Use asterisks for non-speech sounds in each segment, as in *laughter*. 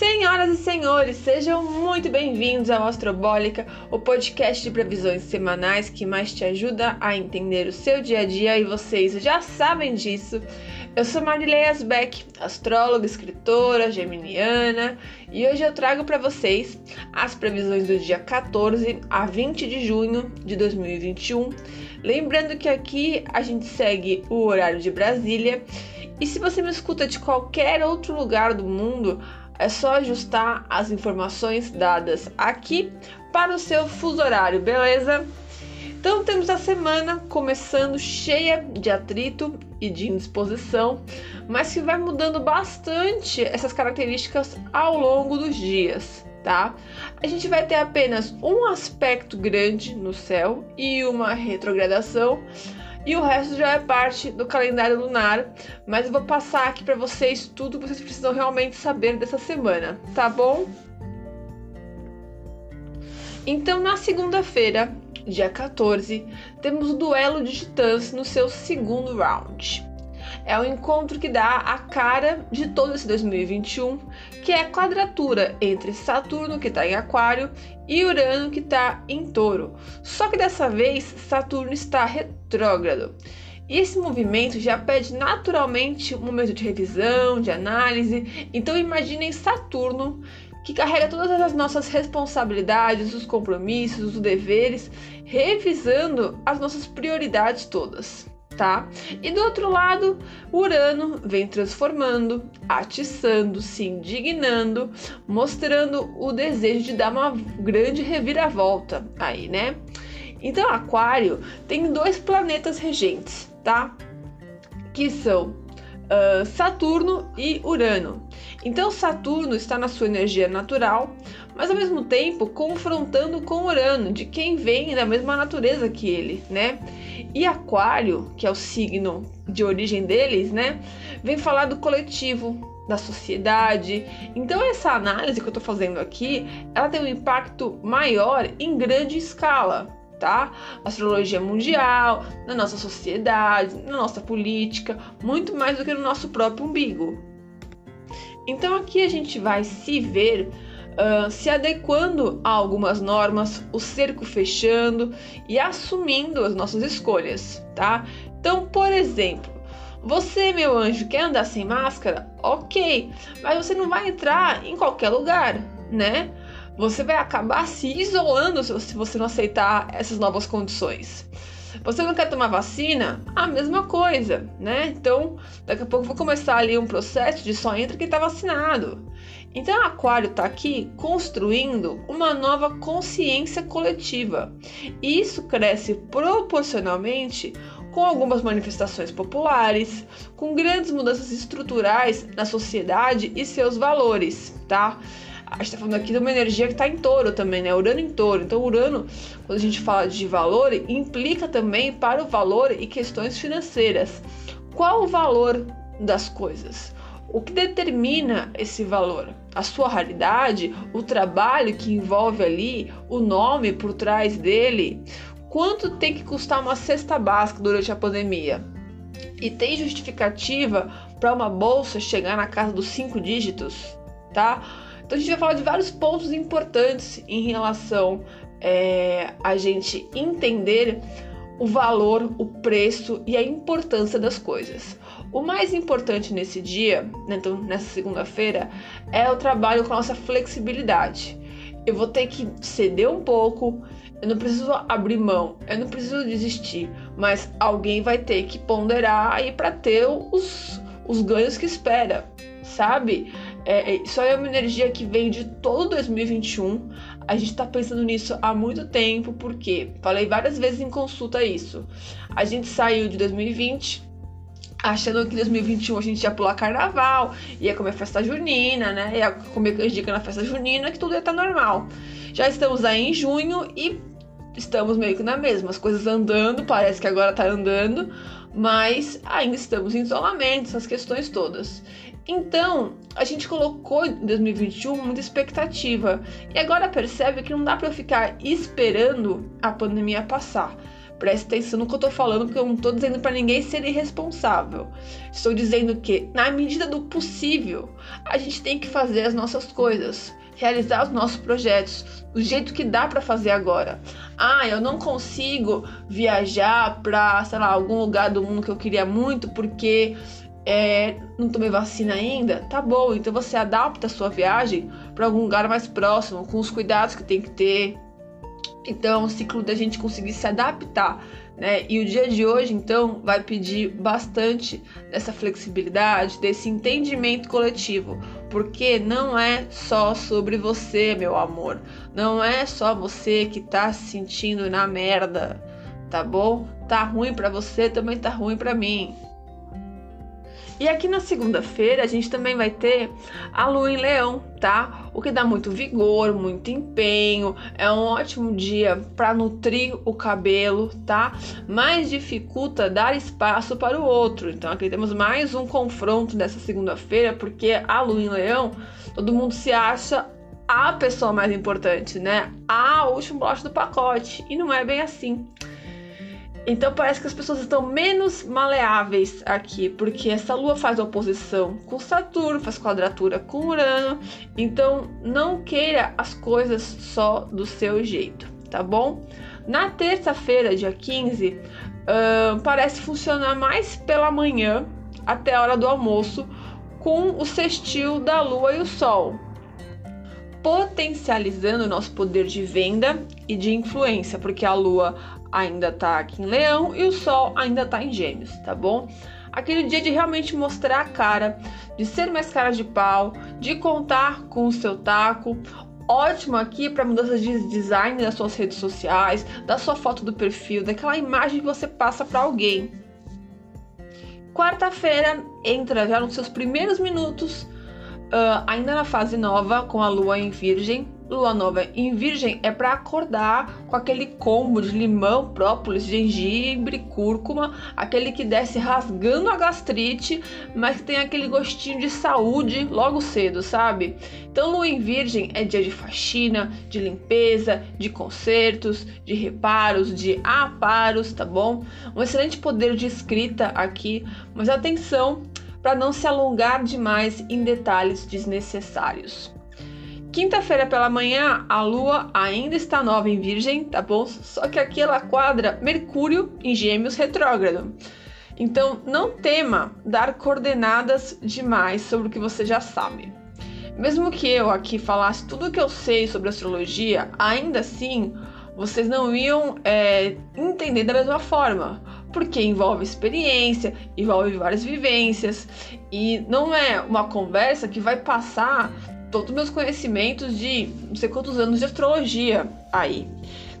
Senhoras e senhores, sejam muito bem-vindos ao Astrobólica, o podcast de previsões semanais que mais te ajuda a entender o seu dia a dia e vocês já sabem disso. Eu sou Marilei Asbeck, astróloga, escritora, geminiana, e hoje eu trago para vocês as previsões do dia 14 a 20 de junho de 2021. Lembrando que aqui a gente segue o horário de Brasília, e se você me escuta de qualquer outro lugar do mundo, é só ajustar as informações dadas aqui para o seu fuso horário, beleza? Então temos a semana começando cheia de atrito e de indisposição, mas que vai mudando bastante essas características ao longo dos dias, tá? A gente vai ter apenas um aspecto grande no céu e uma retrogradação, e o resto já é parte do calendário lunar, mas eu vou passar aqui para vocês tudo que vocês precisam realmente saber dessa semana, tá bom? Então, na segunda-feira, dia 14, temos o duelo de titãs no seu segundo round. É o encontro que dá a cara de todo esse 2021, que é a quadratura entre Saturno, que está em Aquário, e Urano, que está em Touro. Só que dessa vez Saturno está retrógrado. E esse movimento já pede naturalmente um momento de revisão, de análise. Então imaginem Saturno que carrega todas as nossas responsabilidades, os compromissos, os deveres, revisando as nossas prioridades todas tá? E do outro lado, Urano vem transformando, atiçando, se indignando, mostrando o desejo de dar uma grande reviravolta aí, né? Então, Aquário tem dois planetas regentes, tá? Que são uh, Saturno e Urano. Então, Saturno está na sua energia natural, mas ao mesmo tempo confrontando com Urano, de quem vem da mesma natureza que ele, né? E Aquário, que é o signo de origem deles, né, vem falar do coletivo, da sociedade. Então essa análise que eu estou fazendo aqui, ela tem um impacto maior em grande escala, tá? Astrologia mundial, na nossa sociedade, na nossa política, muito mais do que no nosso próprio umbigo. Então aqui a gente vai se ver se adequando a algumas normas, o cerco fechando e assumindo as nossas escolhas, tá? Então, por exemplo, você, meu anjo, quer andar sem máscara? Ok, mas você não vai entrar em qualquer lugar, né? Você vai acabar se isolando se você não aceitar essas novas condições. Você não quer tomar vacina? A mesma coisa, né? Então, daqui a pouco vou começar ali um processo de só entra quem está vacinado. Então, Aquário está aqui construindo uma nova consciência coletiva. E isso cresce proporcionalmente com algumas manifestações populares, com grandes mudanças estruturais na sociedade e seus valores, tá? A gente está falando aqui de uma energia que está em touro também, né? Urano em touro. Então, Urano, quando a gente fala de valor, implica também para o valor e questões financeiras. Qual o valor das coisas? O que determina esse valor? A sua raridade, o trabalho que envolve ali, o nome por trás dele? Quanto tem que custar uma cesta básica durante a pandemia? E tem justificativa para uma bolsa chegar na casa dos cinco dígitos, tá? Então a gente vai falar de vários pontos importantes em relação é, a gente entender o valor, o preço e a importância das coisas. O mais importante nesse dia, né, então nessa segunda-feira, é o trabalho com a nossa flexibilidade. Eu vou ter que ceder um pouco, eu não preciso abrir mão, eu não preciso desistir, mas alguém vai ter que ponderar aí para ter os, os ganhos que espera, sabe? É, é, isso aí é uma energia que vem de todo 2021. A gente tá pensando nisso há muito tempo, porque falei várias vezes em consulta isso. A gente saiu de 2020 achando que em 2021 a gente ia pular carnaval, ia comer festa junina, né? Ia comer canjica na festa junina, que tudo ia estar tá normal. Já estamos aí em junho e estamos meio que na mesma, as coisas andando, parece que agora tá andando, mas ainda estamos em isolamento, essas questões todas. Então, a gente colocou em 2021 muita expectativa e agora percebe que não dá para ficar esperando a pandemia passar. Preste atenção no que eu tô falando, porque eu não tô dizendo para ninguém ser irresponsável. Estou dizendo que, na medida do possível, a gente tem que fazer as nossas coisas, realizar os nossos projetos do jeito que dá para fazer agora. Ah, eu não consigo viajar para, sei lá, algum lugar do mundo que eu queria muito porque é, não tomei vacina ainda, tá bom. Então você adapta a sua viagem para algum lugar mais próximo, com os cuidados que tem que ter. Então, o ciclo da gente conseguir se adaptar, né? E o dia de hoje, então, vai pedir bastante dessa flexibilidade, desse entendimento coletivo, porque não é só sobre você, meu amor. Não é só você que tá se sentindo na merda, tá bom? Tá ruim para você, também tá ruim para mim. E aqui na segunda-feira a gente também vai ter a lua em leão, tá? O que dá muito vigor, muito empenho, é um ótimo dia para nutrir o cabelo, tá? Mas dificulta dar espaço para o outro. Então aqui temos mais um confronto dessa segunda-feira, porque a lua em leão, todo mundo se acha a pessoa mais importante, né? A última bolacha do pacote. E não é bem assim. Então parece que as pessoas estão menos maleáveis aqui, porque essa lua faz oposição com Saturno, faz quadratura com Urano. Então não queira as coisas só do seu jeito, tá bom? Na terça-feira, dia 15, uh, parece funcionar mais pela manhã até a hora do almoço, com o sextil da lua e o sol, potencializando o nosso poder de venda e de influência, porque a lua ainda tá aqui em Leão e o Sol ainda tá em Gêmeos, tá bom? Aquele dia de realmente mostrar a cara, de ser mais cara de pau, de contar com o seu taco. Ótimo aqui para mudanças de design das suas redes sociais, da sua foto do perfil, daquela imagem que você passa para alguém. Quarta-feira entra já nos seus primeiros minutos, uh, ainda na fase nova, com a lua em Virgem, lua nova em virgem é para acordar com aquele combo de limão, própolis, gengibre, cúrcuma, aquele que desce rasgando a gastrite, mas que tem aquele gostinho de saúde logo cedo, sabe? Então, lua em virgem é dia de faxina, de limpeza, de consertos, de reparos, de aparos, tá bom? Um excelente poder de escrita aqui, mas atenção para não se alongar demais em detalhes desnecessários. Quinta-feira pela manhã, a lua ainda está nova em Virgem, tá bom? Só que aqui ela quadra Mercúrio em Gêmeos retrógrado. Então, não tema dar coordenadas demais sobre o que você já sabe. Mesmo que eu aqui falasse tudo o que eu sei sobre astrologia, ainda assim vocês não iam é, entender da mesma forma, porque envolve experiência, envolve várias vivências e não é uma conversa que vai passar todos os meus conhecimentos de não sei quantos anos de astrologia aí.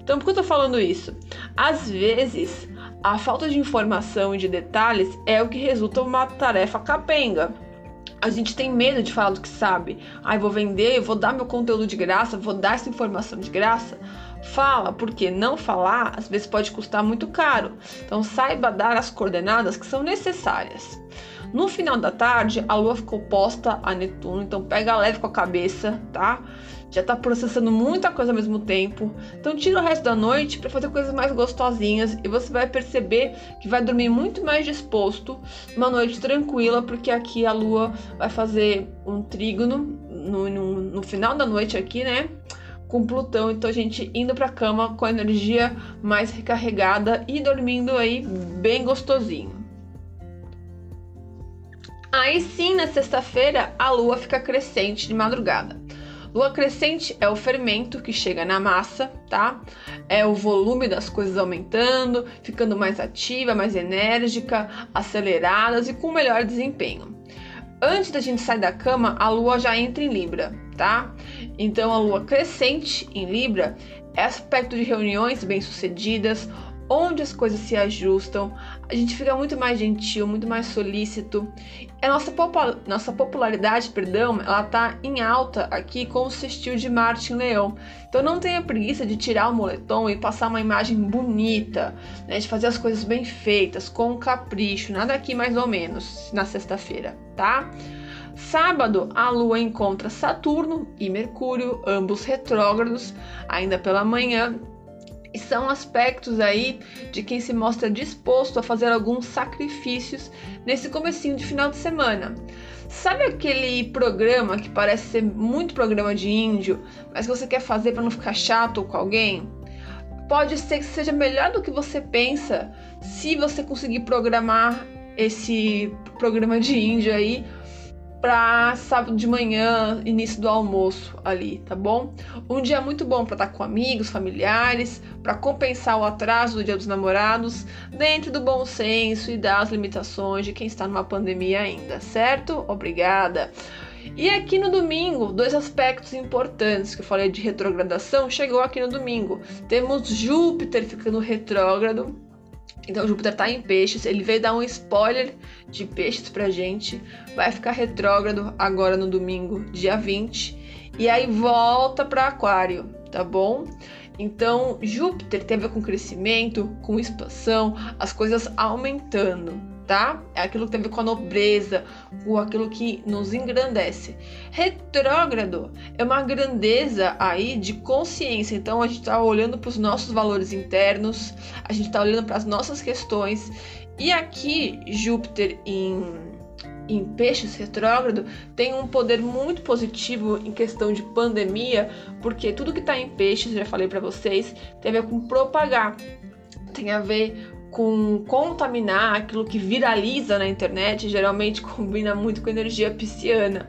Então, por que eu tô falando isso? Às vezes, a falta de informação e de detalhes é o que resulta uma tarefa capenga. A gente tem medo de falar do que sabe. Ai, ah, vou vender, vou dar meu conteúdo de graça, vou dar essa informação de graça. Fala, porque não falar às vezes pode custar muito caro. Então saiba dar as coordenadas que são necessárias. No final da tarde, a Lua ficou posta a Netuno, então pega leve com a cabeça, tá? Já tá processando muita coisa ao mesmo tempo. Então tira o resto da noite para fazer coisas mais gostosinhas e você vai perceber que vai dormir muito mais disposto, uma noite tranquila, porque aqui a Lua vai fazer um trígono no, no, no final da noite aqui, né? Com Plutão, então a gente indo para cama com a energia mais recarregada e dormindo aí bem gostosinho. Aí sim, na sexta-feira, a lua fica crescente de madrugada. Lua crescente é o fermento que chega na massa, tá? É o volume das coisas aumentando, ficando mais ativa, mais enérgica, aceleradas e com melhor desempenho. Antes da gente sair da cama, a lua já entra em Libra, tá? Então a lua crescente em Libra é aspecto de reuniões bem-sucedidas, onde as coisas se ajustam, a gente fica muito mais gentil, muito mais solícito. A nossa, nossa popularidade, perdão, ela tá em alta aqui com o sextil de Marte em Leão. Então não tenha preguiça de tirar o moletom e passar uma imagem bonita, né, de fazer as coisas bem feitas, com capricho, nada aqui mais ou menos na sexta-feira, tá? Sábado, a Lua encontra Saturno e Mercúrio, ambos retrógrados, ainda pela manhã, E são aspectos aí de quem se mostra disposto a fazer alguns sacrifícios nesse comecinho de final de semana. Sabe aquele programa que parece ser muito programa de índio, mas que você quer fazer para não ficar chato com alguém? Pode ser que seja melhor do que você pensa se você conseguir programar esse programa de índio aí para sábado de manhã, início do almoço ali, tá bom? Um dia muito bom para estar tá com amigos, familiares, para compensar o atraso do Dia dos Namorados, dentro do bom senso e das limitações de quem está numa pandemia ainda, certo? Obrigada. E aqui no domingo, dois aspectos importantes que eu falei de retrogradação chegou aqui no domingo. Temos Júpiter ficando retrógrado então Júpiter está em peixes, ele veio dar um spoiler de peixes pra gente. Vai ficar retrógrado agora no domingo, dia 20, e aí volta para aquário, tá bom? Então, Júpiter tem a ver com crescimento, com expansão, as coisas aumentando tá? É aquilo que tem a ver com a nobreza, com aquilo que nos engrandece. Retrógrado é uma grandeza aí de consciência. Então a gente está olhando para os nossos valores internos, a gente está olhando para as nossas questões. E aqui Júpiter em em peixes retrógrado tem um poder muito positivo em questão de pandemia, porque tudo que está em peixes, já falei para vocês, tem a ver com propagar, tem a ver com contaminar aquilo que viraliza na internet, geralmente *laughs* combina muito com energia pisciana.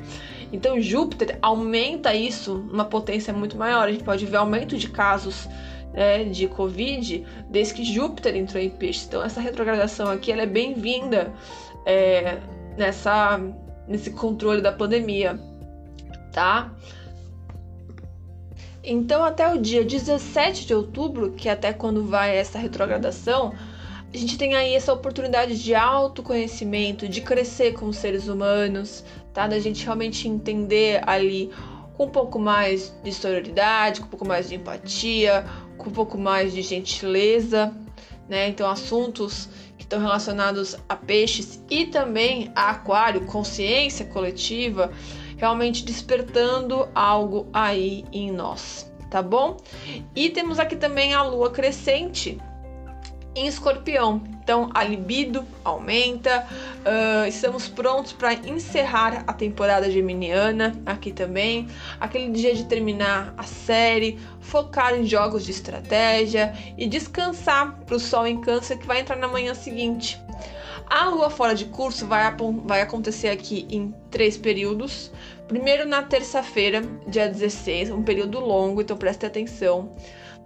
Então Júpiter aumenta isso numa potência muito maior. A gente pode ver aumento de casos né, de Covid desde que Júpiter entrou em peixe. Então essa retrogradação aqui ela é bem-vinda é, nessa nesse controle da pandemia, tá? Então até o dia 17 de outubro, que é até quando vai essa retrogradação, a gente tem aí essa oportunidade de autoconhecimento, de crescer como seres humanos, tá? Da gente realmente entender ali com um pouco mais de sororidade, com um pouco mais de empatia, com um pouco mais de gentileza, né? Então, assuntos que estão relacionados a peixes e também a aquário, consciência coletiva, realmente despertando algo aí em nós, tá bom? E temos aqui também a lua crescente, em escorpião. Então a libido aumenta, uh, estamos prontos para encerrar a temporada geminiana aqui também. Aquele dia de terminar a série, focar em jogos de estratégia e descansar para o sol em câncer que vai entrar na manhã seguinte. A lua fora de curso vai, vai acontecer aqui em três períodos. Primeiro na terça-feira, dia 16, um período longo, então preste atenção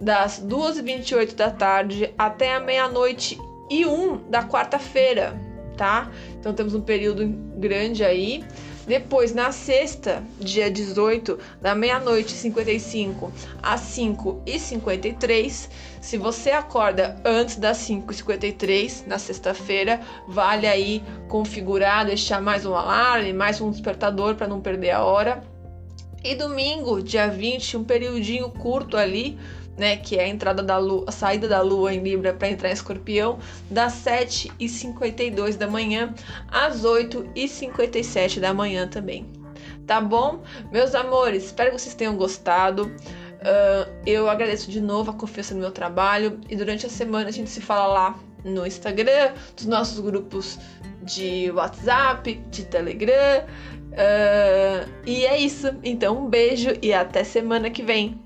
das 2h28 da tarde até a meia-noite e 1 da quarta-feira, tá? Então temos um período grande aí. Depois, na sexta, dia 18, da meia-noite e 55 às 5 e 53. Se você acorda antes das 5 e 53 na sexta-feira, vale aí configurar, deixar mais um alarme, mais um despertador para não perder a hora. E domingo, dia 20, um periodinho curto ali, né, que é a entrada da lua, a saída da lua em Libra para entrar em Escorpião, das 7h52 da manhã às 8h57 da manhã também. Tá bom? Meus amores, espero que vocês tenham gostado. Uh, eu agradeço de novo a confiança no meu trabalho e durante a semana a gente se fala lá no Instagram, dos nossos grupos de WhatsApp, de Telegram. Uh, e é isso. Então, um beijo e até semana que vem.